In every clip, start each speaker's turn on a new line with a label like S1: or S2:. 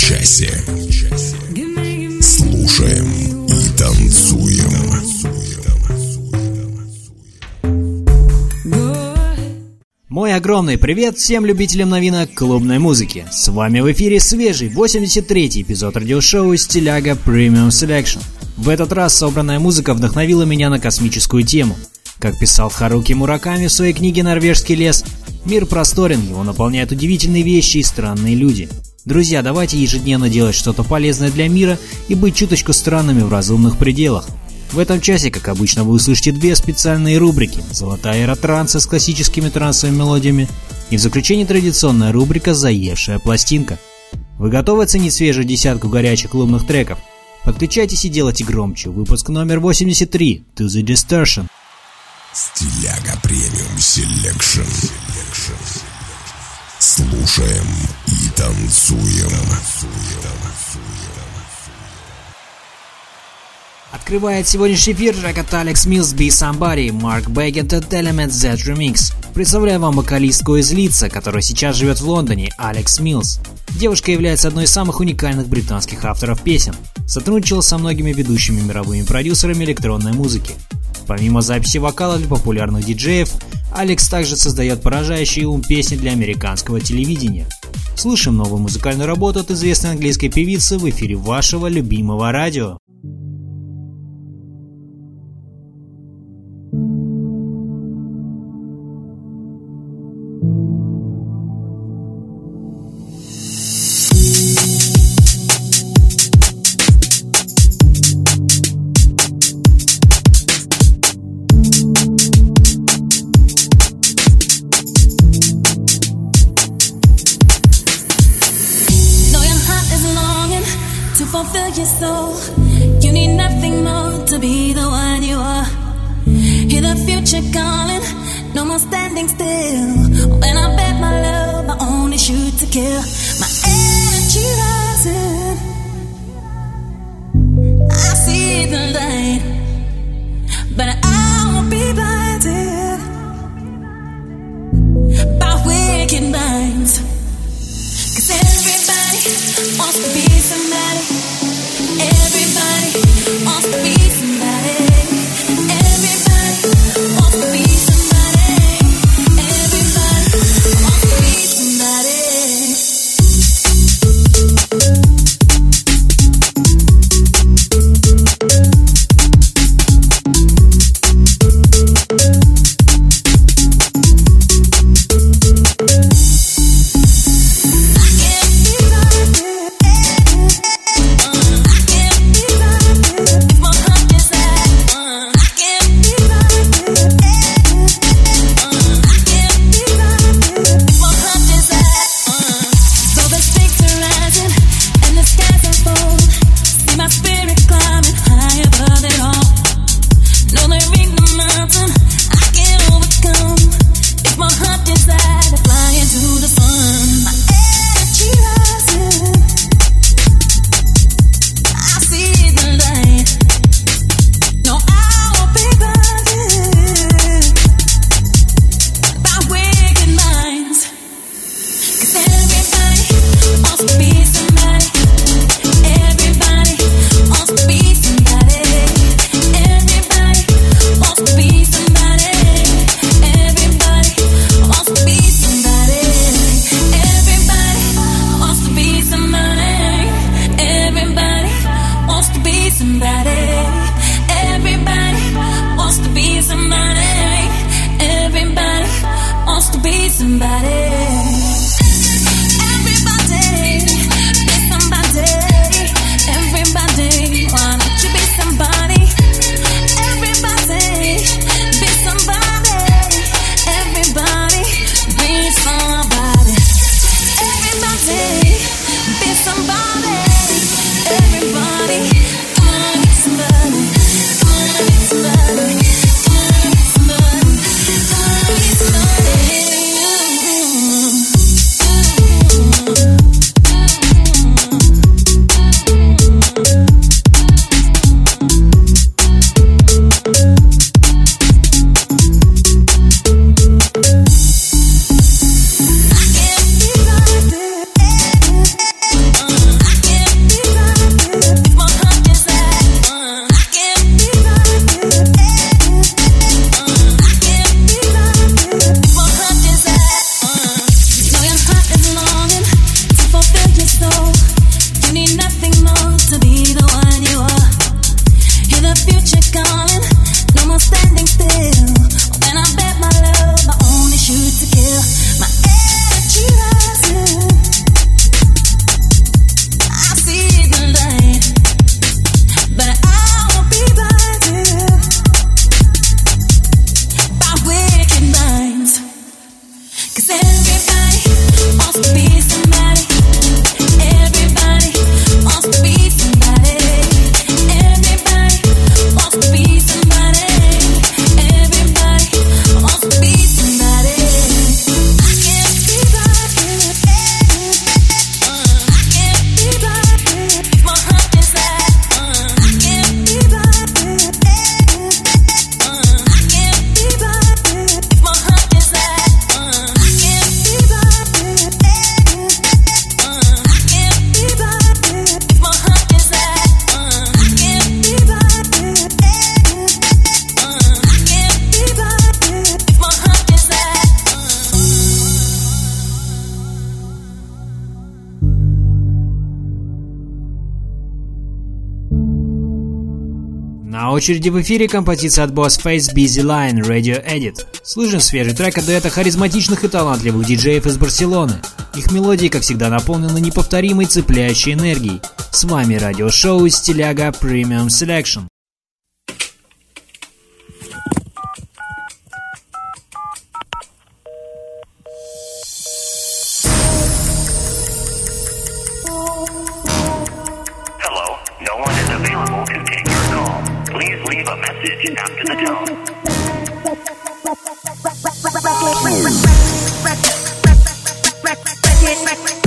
S1: часе. Слушаем и танцуем.
S2: Мой огромный привет всем любителям новинок клубной музыки. С вами в эфире свежий 83-й эпизод радиошоу «Стиляга Premium Selection». В этот раз собранная музыка вдохновила меня на космическую тему. Как писал Харуки Мураками в своей книге «Норвежский лес», мир просторен, его наполняют удивительные вещи и странные люди. Друзья, давайте ежедневно делать что-то полезное для мира и быть чуточку странными в разумных пределах. В этом часе, как обычно, вы услышите две специальные рубрики «Золотая эра транса» с классическими трансовыми мелодиями и в заключении традиционная рубрика «Заевшая пластинка». Вы готовы оценить свежую десятку горячих клубных треков? Подключайтесь и делайте громче. Выпуск номер 83 «To the Distortion».
S1: Стиляга Premium Selection. Слушаем и танцуем.
S2: Открывает сегодняшний эфир трек от Alex Mills Be Somebody, Mark Baggett от Element Z Remix. Представляю вам вокалистку из Лидса, которая сейчас живет в Лондоне, Алекс Милс. Девушка является одной из самых уникальных британских авторов песен. Сотрудничала со многими ведущими мировыми продюсерами электронной музыки. Помимо записи вокала для популярных диджеев, Алекс также создает поражающие ум песни для американского телевидения. Слушаем новую музыкальную работу от известной английской певицы в эфире вашего любимого радио. Очереди в эфире композиция от Boss Face Busy Line Radio Edit. Слышим свежий трек от дуэта харизматичных и талантливых диджеев из Барселоны. Их мелодии, как всегда, наполнены неповторимой цепляющей энергией. С вами радиошоу Стиляга Premium Selection.
S3: After the tone.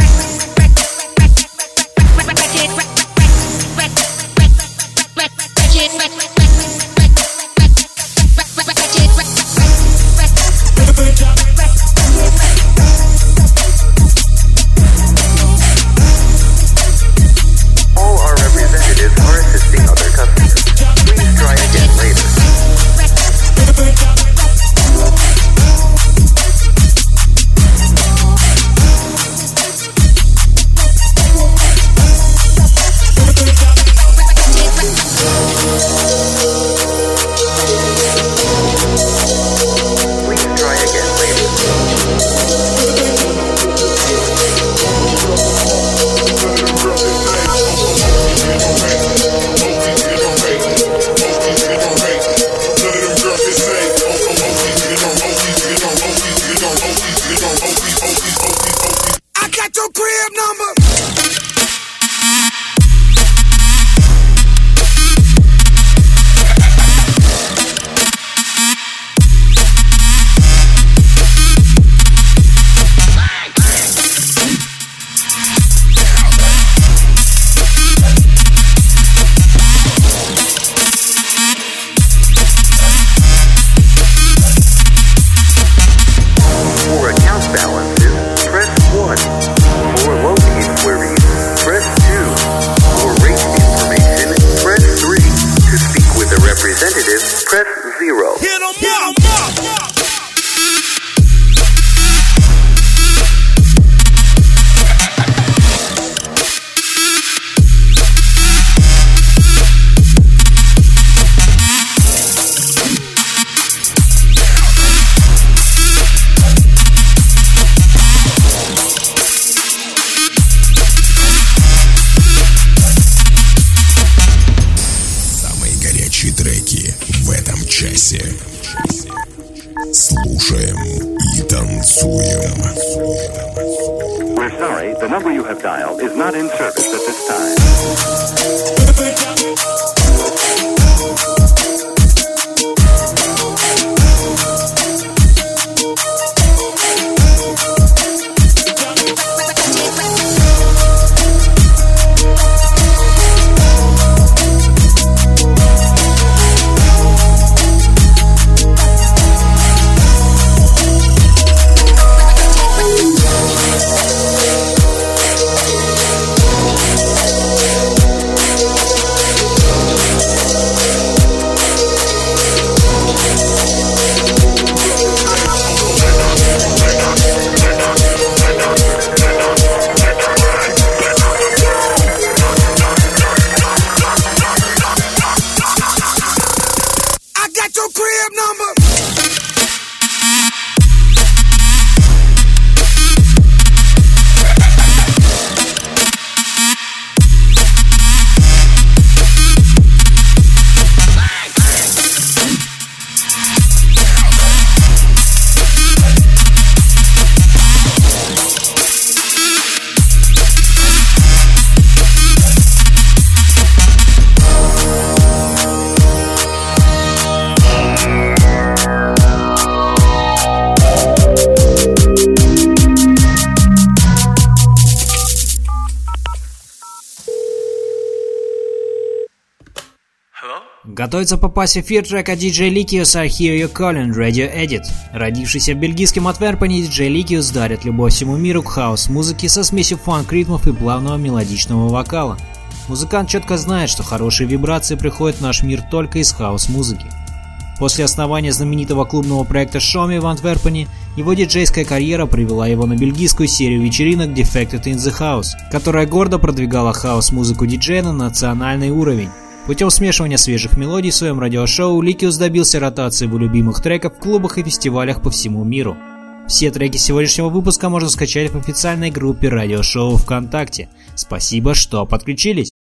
S2: Готовится попасть в эфир трека DJ Licious Hear You Calling Radio Edit. Родившийся в бельгийском Антверпене, DJ Licious дарит любовь всему миру к хаус-музыке со смесью фанк-ритмов и плавного мелодичного вокала. Музыкант четко знает, что хорошие вибрации приходят в наш мир только из хаус-музыки. После основания знаменитого клубного проекта Show Me в Антверпене, его диджейская карьера привела его на бельгийскую серию вечеринок Defected in the House, которая гордо продвигала хаус-музыку диджея на национальный уровень.
S4: Путем смешивания свежих мелодий в своем радиошоу Ликиус добился ротации его любимых треков в клубах и фестивалях по всему миру. Все треки сегодняшнего выпуска можно скачать в официальной группе радиошоу ВКонтакте. Спасибо, что подключились.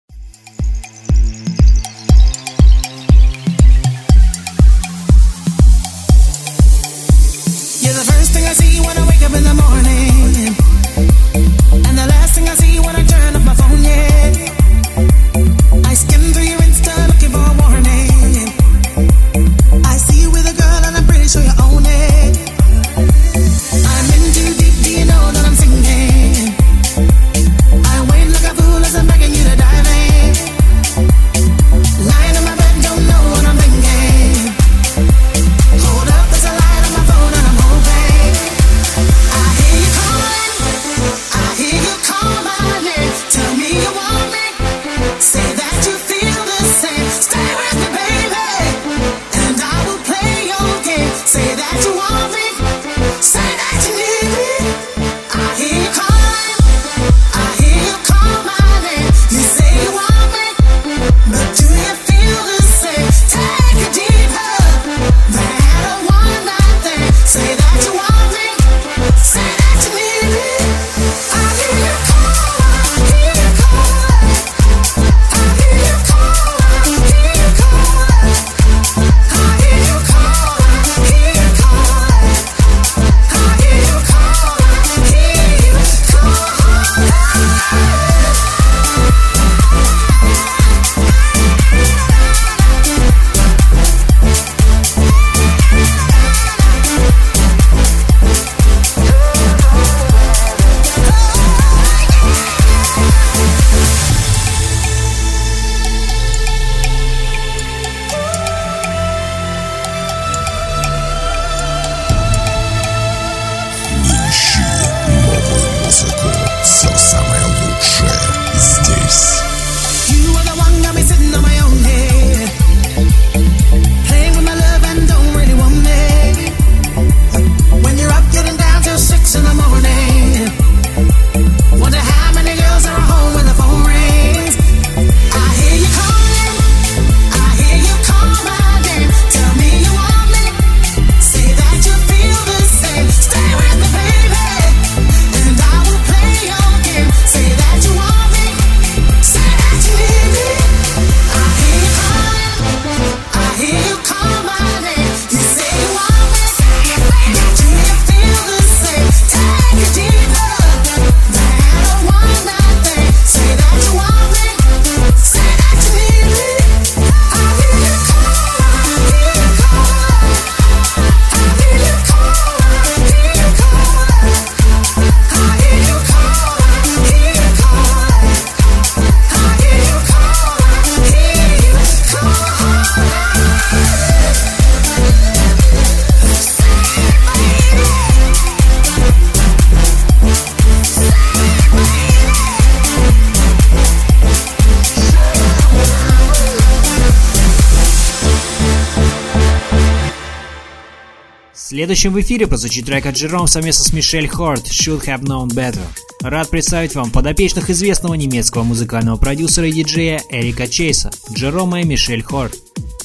S4: Следующем в эфире прозвучит трек от Джером совместно с Мишель Хорт «Should Have Known Better». Рад представить вам подопечных известного немецкого музыкального продюсера и диджея Эрика Чейса, Джерома и Мишель Хорт.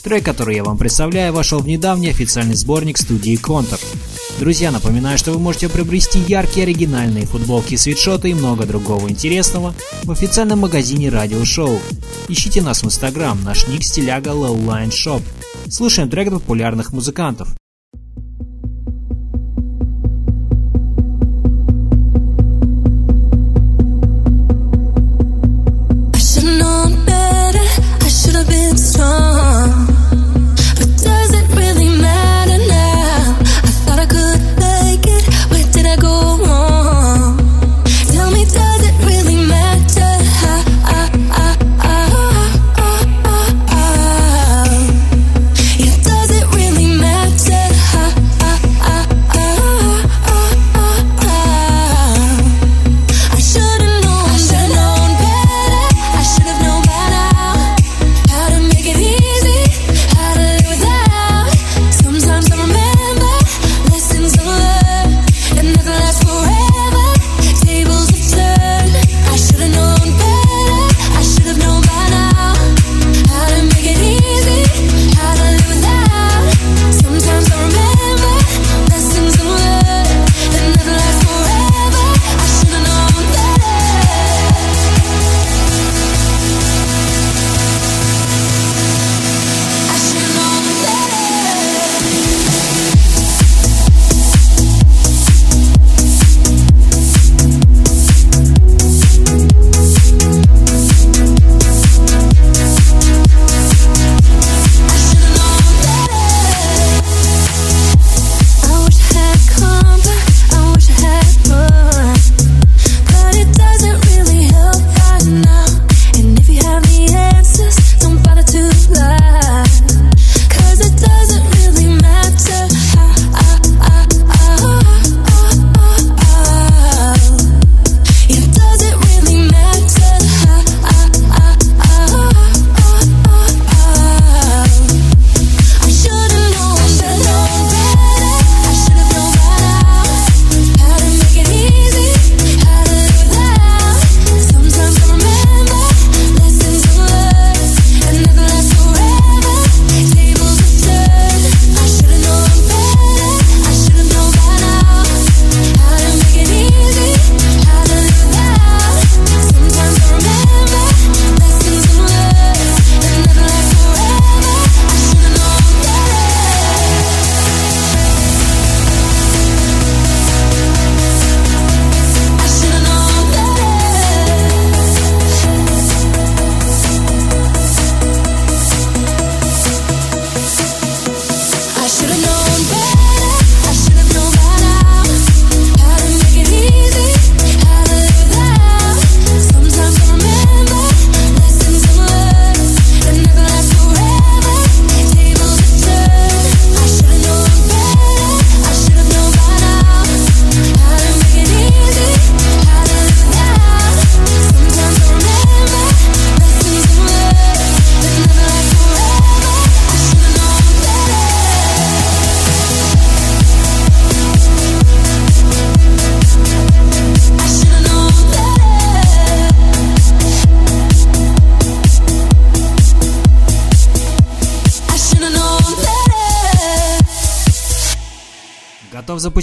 S4: Трек, который я вам представляю, вошел в недавний официальный сборник студии Контур. Друзья, напоминаю, что вы можете приобрести яркие оригинальные футболки, свитшоты и много другого интересного в официальном магазине радиошоу. Ищите нас в инстаграм, наш ник стиляга Lowline Shop. Слушаем трек популярных музыкантов.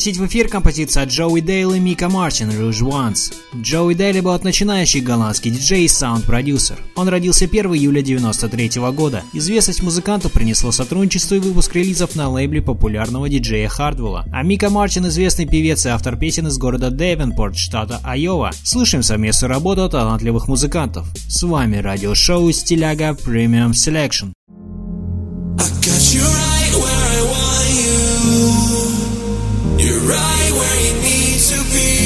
S2: Запустить в эфир композиция от Джоуи Дейл и Мика Мартин «Rouge Once». Джоуи Дейли был начинающий голландский диджей и саунд-продюсер. Он родился 1 июля 1993 года. Известность музыканту принесло сотрудничество и выпуск релизов на лейбле популярного диджея Хардвелла. А Мика Мартин известный певец и автор песен из города Дэвенпорт, штата Айова. Слушаем совместную работу талантливых музыкантов. С вами радиошоу «Стиляга Premium Selection».
S5: I got you right where I want you. You're right where you need to be.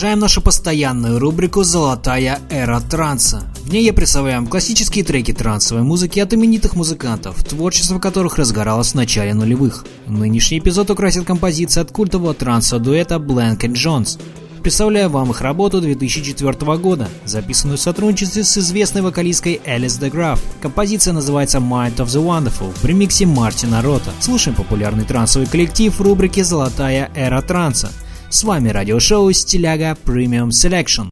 S2: Продолжаем нашу постоянную рубрику «Золотая эра транса». В ней я представляю классические треки трансовой музыки от именитых музыкантов, творчество которых разгоралось в начале нулевых. Нынешний эпизод украсит композиция от культового транса дуэта Blank Джонс. Представляю вам их работу 2004 года, записанную в сотрудничестве с известной вокалисткой Элис Деграф. Композиция называется Mind of the Wonderful в ремиксе Мартина Рота. Слушаем популярный трансовый коллектив в рубрике «Золотая эра транса». С вами радиошоу «Стиляга Premium Selection».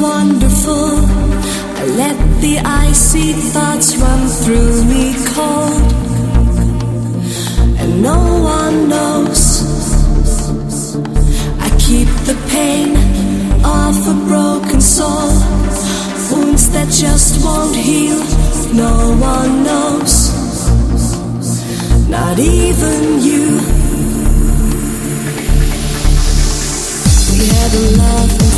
S6: Wonderful. I let the icy thoughts run through me cold. And no one knows. I keep the pain of a broken soul. Wounds that just won't heal. No one knows. Not even you. We had a love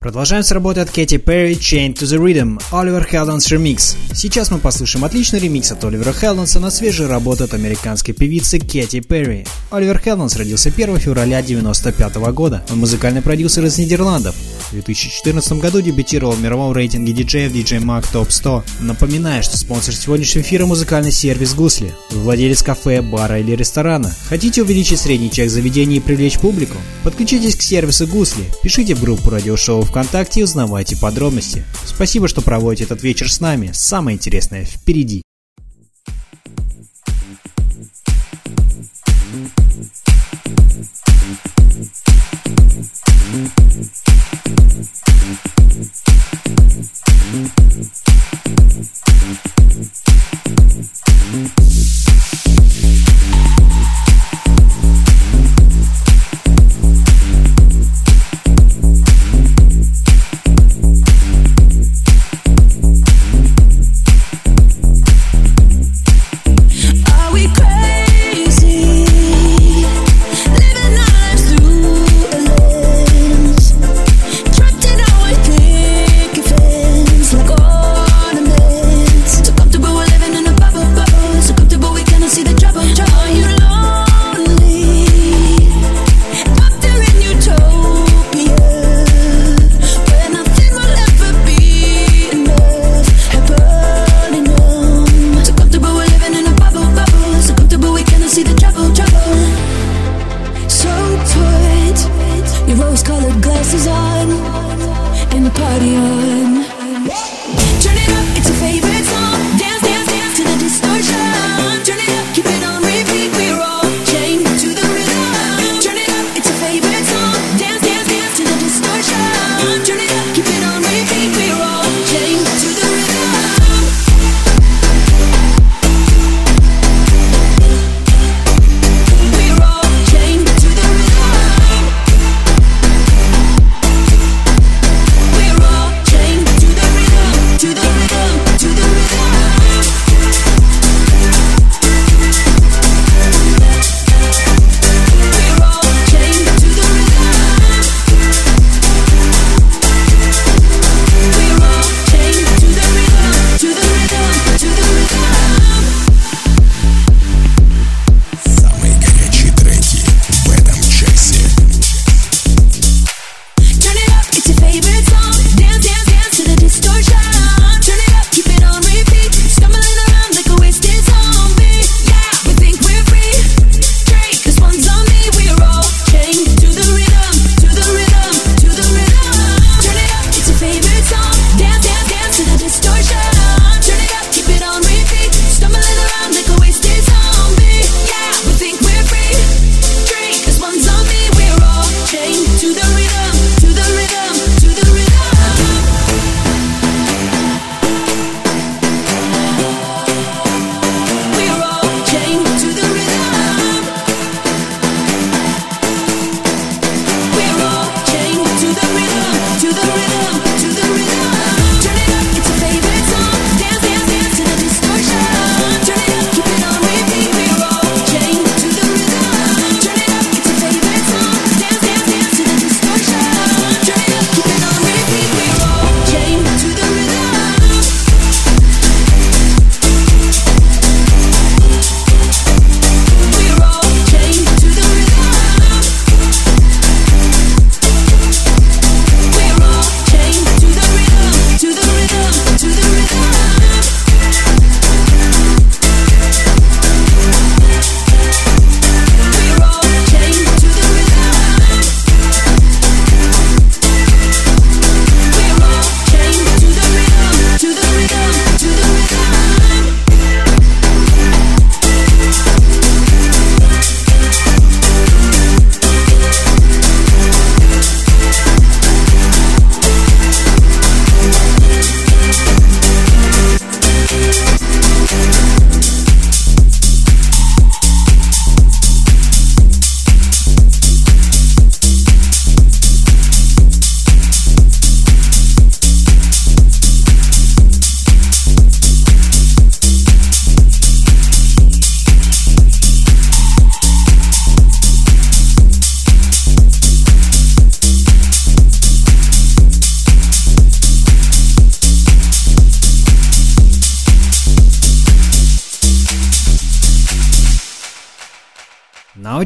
S6: Продолжаем с работы от Кэти Перри Chain to the Rhythm, Оливер Хелденс ремикс. Сейчас мы послушаем отличный ремикс от Оливера Хелденса на свежую работу от американской певицы Кэти Перри. Оливер Хелденс родился 1 февраля 1995 года. Он музыкальный продюсер из Нидерландов. В 2014 году дебютировал в мировом рейтинге диджеев DJ Mag Top 100. Напоминаю, что спонсор сегодняшнего эфира музыкальный сервис Гусли. Вы владелец кафе, бара или ресторана. Хотите увеличить средний чек заведения и привлечь публику? Подключитесь к сервису Гусли. Пишите в группу радиошоу ВКонтакте и узнавайте подробности. Спасибо, что проводите этот вечер с нами. Самое интересное впереди.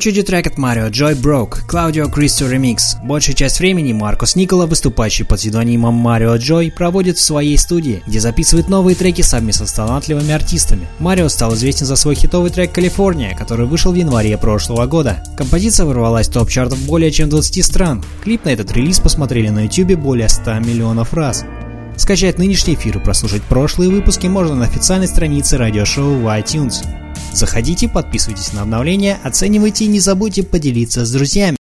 S2: Очереди трек от Марио Joy Broke, Claudio Cristo Remix. Большую часть времени Маркус Никола, выступающий под псевдонимом Марио Joy, проводит в своей студии, где записывает новые треки совместно с талантливыми артистами. Марио стал известен за свой хитовый трек «Калифорния», который вышел в январе прошлого года. Композиция ворвалась в топ-чартов более чем 20 стран. Клип на этот релиз посмотрели на YouTube более 100 миллионов раз. Скачать нынешний эфир и прослушать прошлые выпуски можно на официальной странице радиошоу в iTunes. Заходите, подписывайтесь на обновления, оценивайте и не забудьте поделиться с друзьями.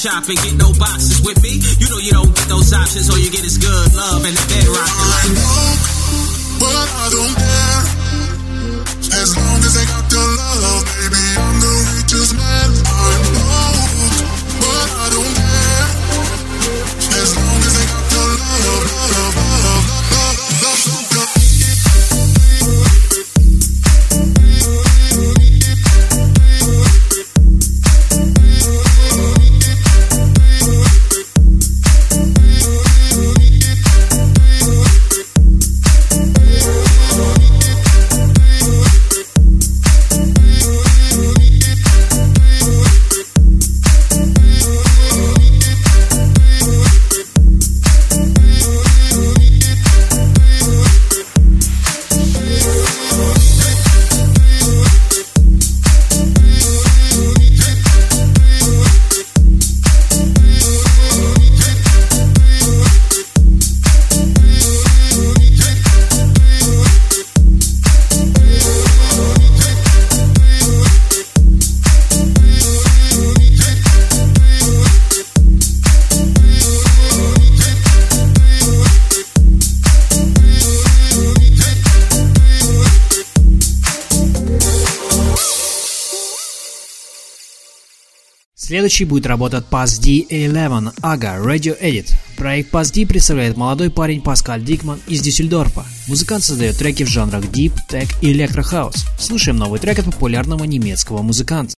S7: Shopping, get no boxes with me. You know you don't get those options, all you get is good love and
S2: Следующий будет работать Pass D11 AGA Radio Edit. Проект Pass D представляет молодой парень Паскаль Дикман из Дюссельдорфа. Музыкант создает треки в жанрах Deep, Tech и Electro House. Слушаем новый трек от популярного немецкого музыканта.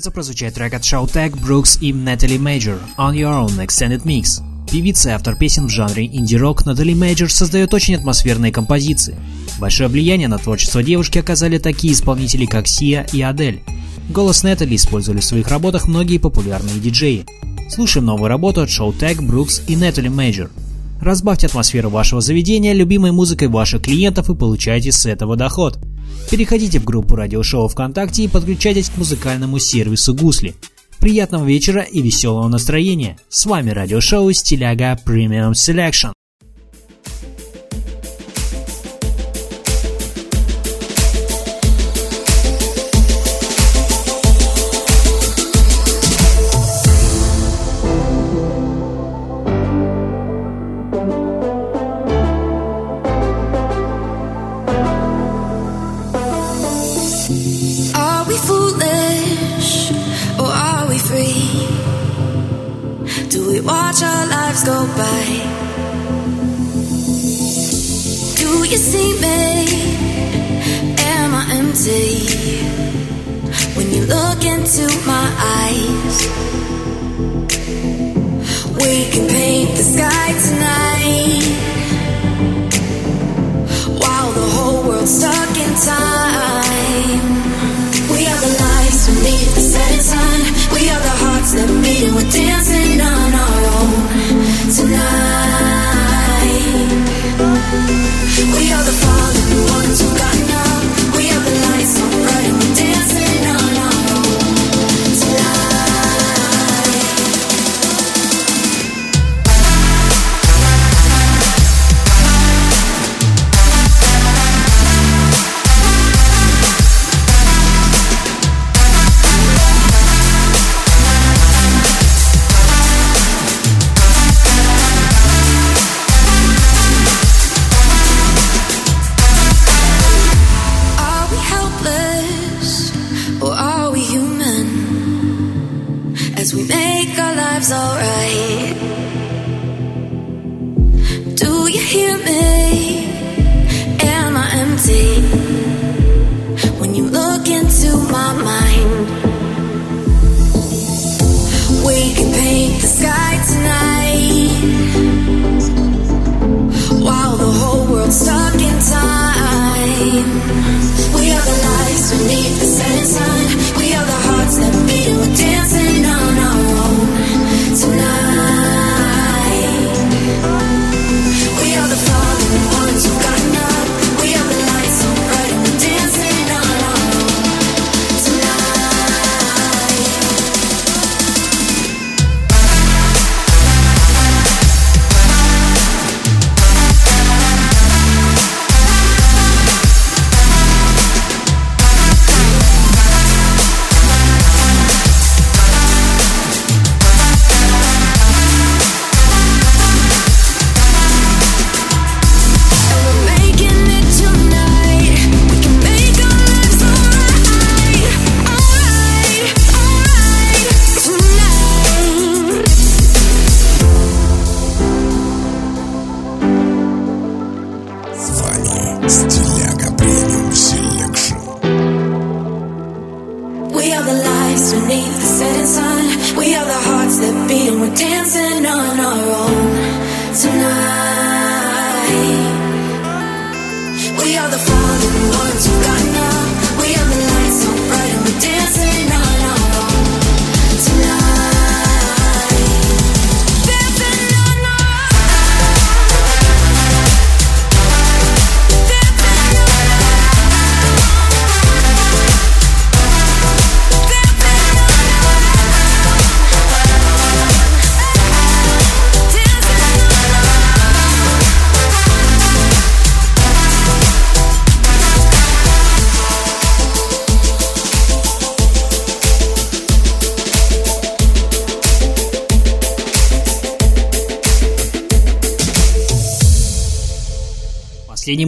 S2: Готовится прозвучать трек от Showtek, Brooks и Natalie Major On Your Own Extended Mix. Певица и автор песен в жанре инди-рок Натали Мейджор создает очень атмосферные композиции. Большое влияние на творчество девушки оказали такие исполнители, как Сия и Адель. Голос Натали использовали в своих работах многие популярные диджеи. Слушаем новую работу от Showtek, Brooks и Natalie Major. Разбавьте атмосферу вашего заведения любимой музыкой ваших клиентов и получайте с этого доход. Переходите в группу радиошоу ВКонтакте и подключайтесь к музыкальному сервису Гусли. Приятного вечера и веселого настроения. С вами радиошоу Стиляга Premium Selection.
S6: Watch our lives go by? Do you see me? Am I empty? When you look into my eyes, we can paint the sky tonight while the whole world's stuck in time. We are the lights beneath the setting sun. We are the hearts that beat and we're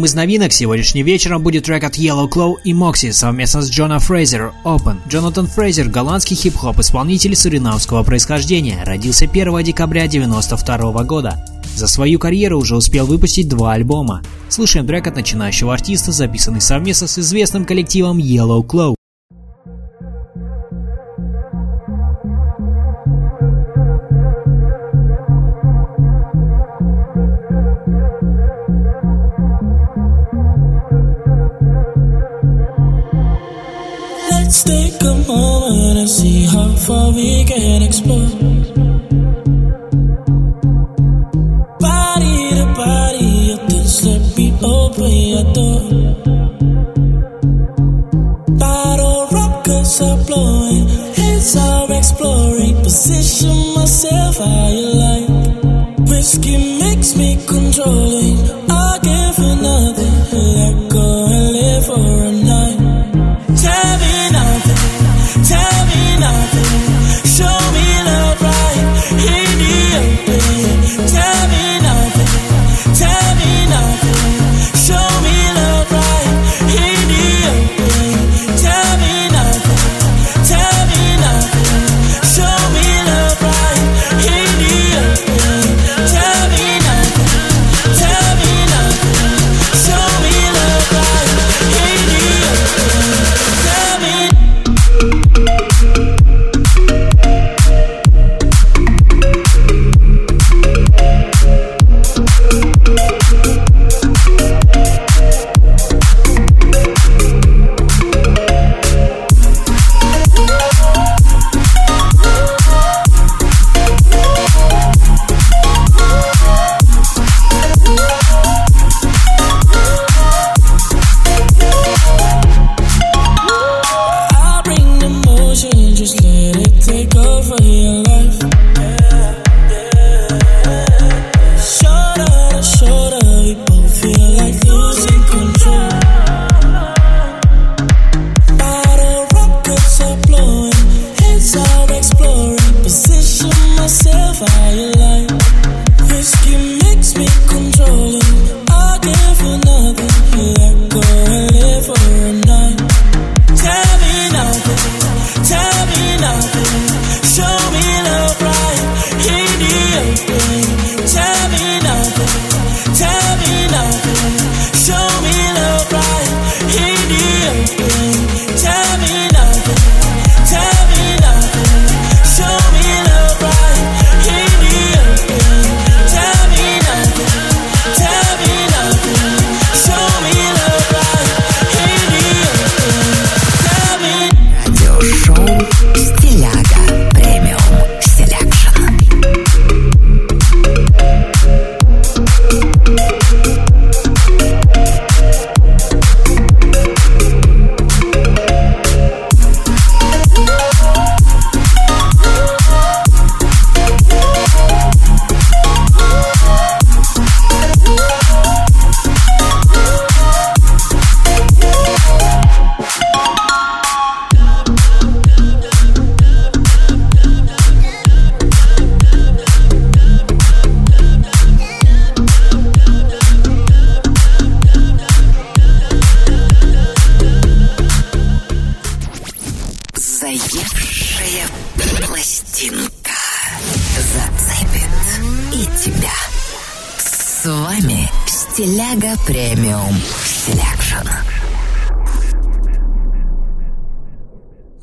S2: Последним из новинок сегодняшним вечером будет трек от Yellow Claw и Moxie совместно с Джона Фрейзер Open. Джонатан Фрейзер – голландский хип-хоп исполнитель суринамского происхождения, родился 1 декабря 1992 года. За свою карьеру уже успел выпустить два альбома. Слушаем трек от начинающего артиста, записанный совместно с известным коллективом Yellow Claw.
S8: Far we can explore. Body to body, just let me open your door. Bottle rockets are blowing, heads are exploring. Position myself how you like. Whiskey makes me controlling. I just let it take over your life.
S9: С вами Стиляга Premium Selection.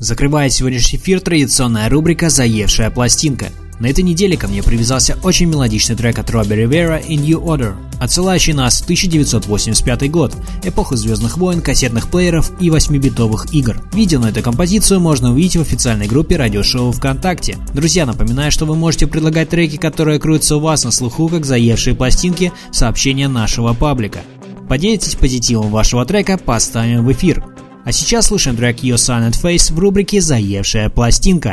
S2: Закрывает сегодняшний эфир традиционная рубрика «Заевшая пластинка». На этой неделе ко мне привязался очень мелодичный трек от Робби Ривера и New Order, отсылающий нас в 1985 год, эпоху Звездных войн, кассетных плееров и 8-битовых игр. Видео на эту композицию можно увидеть в официальной группе радиошоу ВКонтакте. Друзья, напоминаю, что вы можете предлагать треки, которые крутятся у вас на слуху, как заевшие пластинки, в сообщения нашего паблика. Поделитесь позитивом вашего трека, поставим в эфир. А сейчас слушаем трек Your Silent Face в рубрике «Заевшая пластинка».